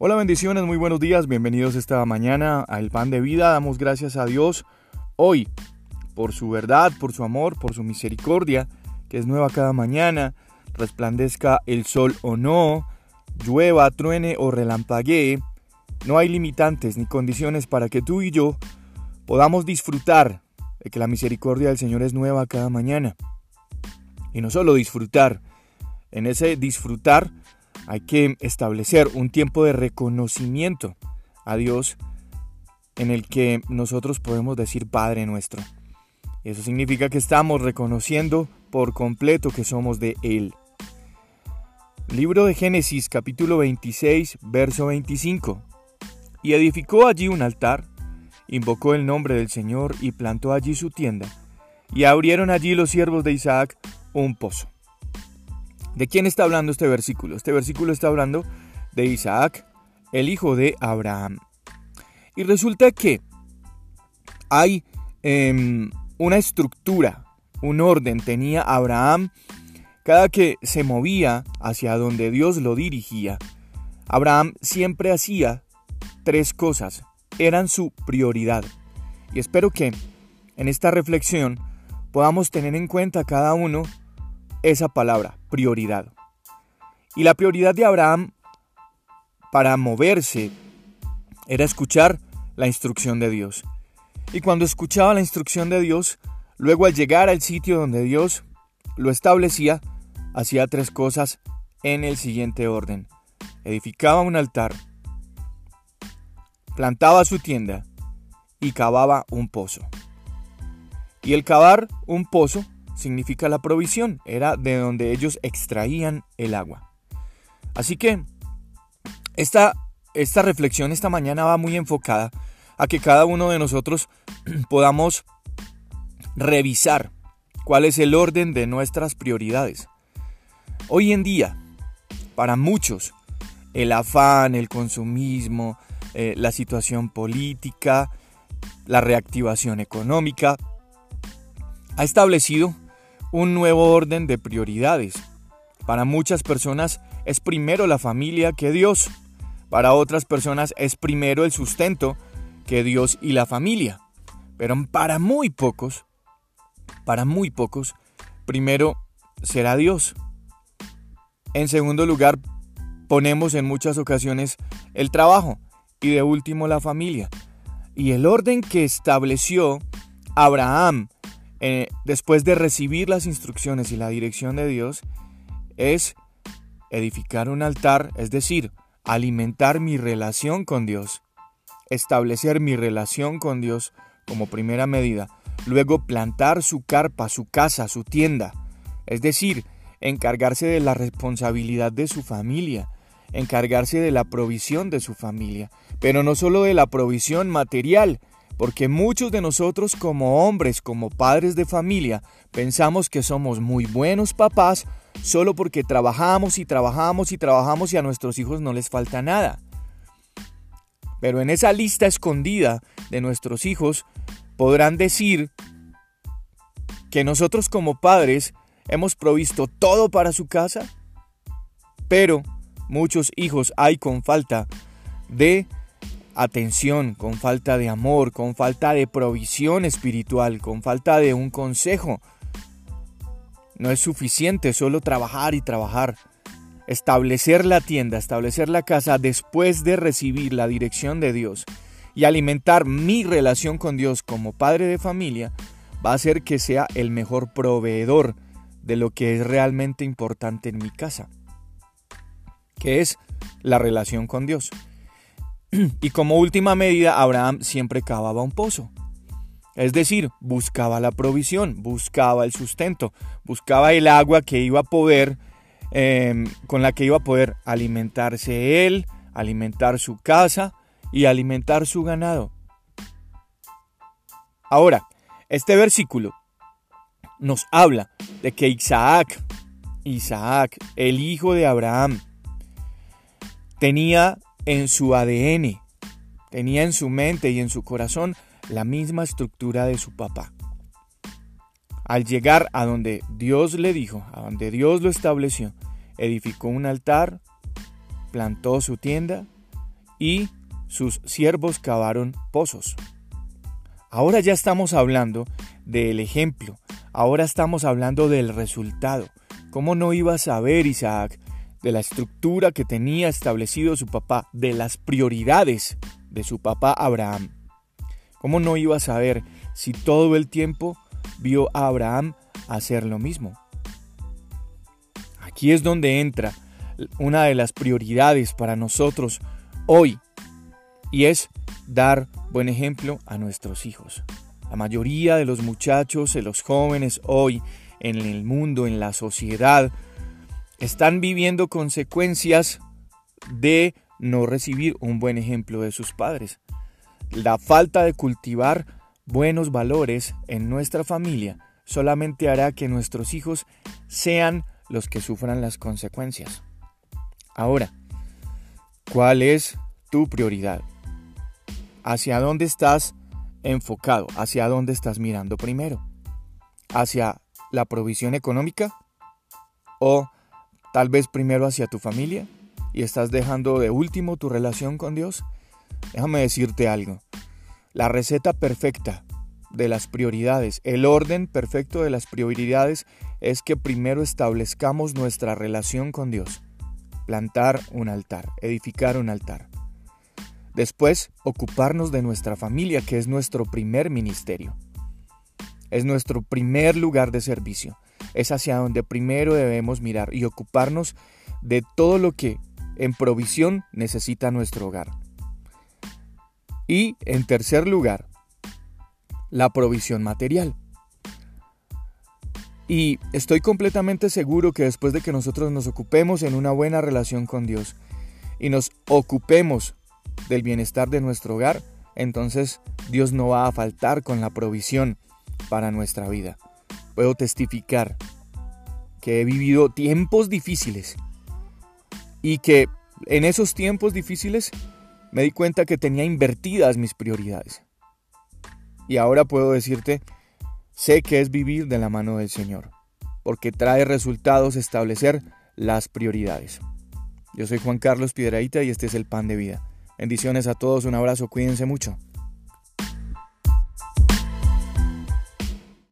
Hola bendiciones, muy buenos días, bienvenidos esta mañana a El Pan de Vida, damos gracias a Dios hoy por su verdad, por su amor, por su misericordia, que es nueva cada mañana, resplandezca el sol o no, llueva, truene o relampaguee, no hay limitantes ni condiciones para que tú y yo podamos disfrutar de que la misericordia del Señor es nueva cada mañana. Y no solo disfrutar, en ese disfrutar hay que establecer un tiempo de reconocimiento a Dios en el que nosotros podemos decir Padre nuestro. Eso significa que estamos reconociendo por completo que somos de Él. Libro de Génesis capítulo 26 verso 25. Y edificó allí un altar, invocó el nombre del Señor y plantó allí su tienda. Y abrieron allí los siervos de Isaac un pozo. ¿De quién está hablando este versículo? Este versículo está hablando de Isaac, el hijo de Abraham. Y resulta que hay em, una estructura, un orden, tenía Abraham cada que se movía hacia donde Dios lo dirigía. Abraham siempre hacía tres cosas, eran su prioridad. Y espero que en esta reflexión podamos tener en cuenta cada uno esa palabra, prioridad. Y la prioridad de Abraham para moverse era escuchar la instrucción de Dios. Y cuando escuchaba la instrucción de Dios, luego al llegar al sitio donde Dios lo establecía, hacía tres cosas en el siguiente orden. Edificaba un altar, plantaba su tienda y cavaba un pozo. Y el cavar un pozo significa la provisión, era de donde ellos extraían el agua. Así que esta, esta reflexión esta mañana va muy enfocada a que cada uno de nosotros podamos revisar cuál es el orden de nuestras prioridades. Hoy en día, para muchos, el afán, el consumismo, eh, la situación política, la reactivación económica, ha establecido un nuevo orden de prioridades. Para muchas personas es primero la familia que Dios. Para otras personas es primero el sustento que Dios y la familia. Pero para muy pocos, para muy pocos, primero será Dios. En segundo lugar, ponemos en muchas ocasiones el trabajo y de último la familia. Y el orden que estableció Abraham eh, después de recibir las instrucciones y la dirección de Dios, es edificar un altar, es decir, alimentar mi relación con Dios, establecer mi relación con Dios como primera medida, luego plantar su carpa, su casa, su tienda, es decir, encargarse de la responsabilidad de su familia, encargarse de la provisión de su familia, pero no solo de la provisión material, porque muchos de nosotros como hombres, como padres de familia, pensamos que somos muy buenos papás solo porque trabajamos y trabajamos y trabajamos y a nuestros hijos no les falta nada. Pero en esa lista escondida de nuestros hijos podrán decir que nosotros como padres hemos provisto todo para su casa, pero muchos hijos hay con falta de atención, con falta de amor, con falta de provisión espiritual, con falta de un consejo. No es suficiente solo trabajar y trabajar. Establecer la tienda, establecer la casa después de recibir la dirección de Dios y alimentar mi relación con Dios como padre de familia va a hacer que sea el mejor proveedor de lo que es realmente importante en mi casa, que es la relación con Dios. Y como última medida, Abraham siempre cavaba un pozo. Es decir, buscaba la provisión, buscaba el sustento, buscaba el agua que iba a poder, em, con la que iba a poder alimentarse él, alimentar su casa y alimentar su ganado. Ahora, este versículo nos habla de que Isaac, Isaac, el hijo de Abraham, tenía en su ADN, tenía en su mente y en su corazón la misma estructura de su papá. Al llegar a donde Dios le dijo, a donde Dios lo estableció, edificó un altar, plantó su tienda, y sus siervos cavaron pozos. Ahora ya estamos hablando del ejemplo, ahora estamos hablando del resultado. ¿Cómo no iba a saber Isaac de la estructura que tenía establecido su papá, de las prioridades de su papá Abraham? ¿Cómo no iba a saber si todo el tiempo vio a Abraham hacer lo mismo? Aquí es donde entra una de las prioridades para nosotros hoy y es dar buen ejemplo a nuestros hijos. La mayoría de los muchachos, de los jóvenes hoy en el mundo, en la sociedad, están viviendo consecuencias de no recibir un buen ejemplo de sus padres. La falta de cultivar buenos valores en nuestra familia solamente hará que nuestros hijos sean los que sufran las consecuencias. Ahora, ¿cuál es tu prioridad? ¿Hacia dónde estás enfocado? ¿Hacia dónde estás mirando primero? ¿Hacia la provisión económica? ¿O tal vez primero hacia tu familia? ¿Y estás dejando de último tu relación con Dios? Déjame decirte algo. La receta perfecta de las prioridades, el orden perfecto de las prioridades es que primero establezcamos nuestra relación con Dios plantar un altar, edificar un altar. Después, ocuparnos de nuestra familia, que es nuestro primer ministerio. Es nuestro primer lugar de servicio. Es hacia donde primero debemos mirar y ocuparnos de todo lo que en provisión necesita nuestro hogar. Y en tercer lugar, la provisión material. Y estoy completamente seguro que después de que nosotros nos ocupemos en una buena relación con Dios y nos ocupemos del bienestar de nuestro hogar, entonces Dios no va a faltar con la provisión para nuestra vida. Puedo testificar que he vivido tiempos difíciles y que en esos tiempos difíciles me di cuenta que tenía invertidas mis prioridades. Y ahora puedo decirte Sé que es vivir de la mano del Señor, porque trae resultados establecer las prioridades. Yo soy Juan Carlos Piedraíta y este es el Pan de Vida. Bendiciones a todos, un abrazo, cuídense mucho.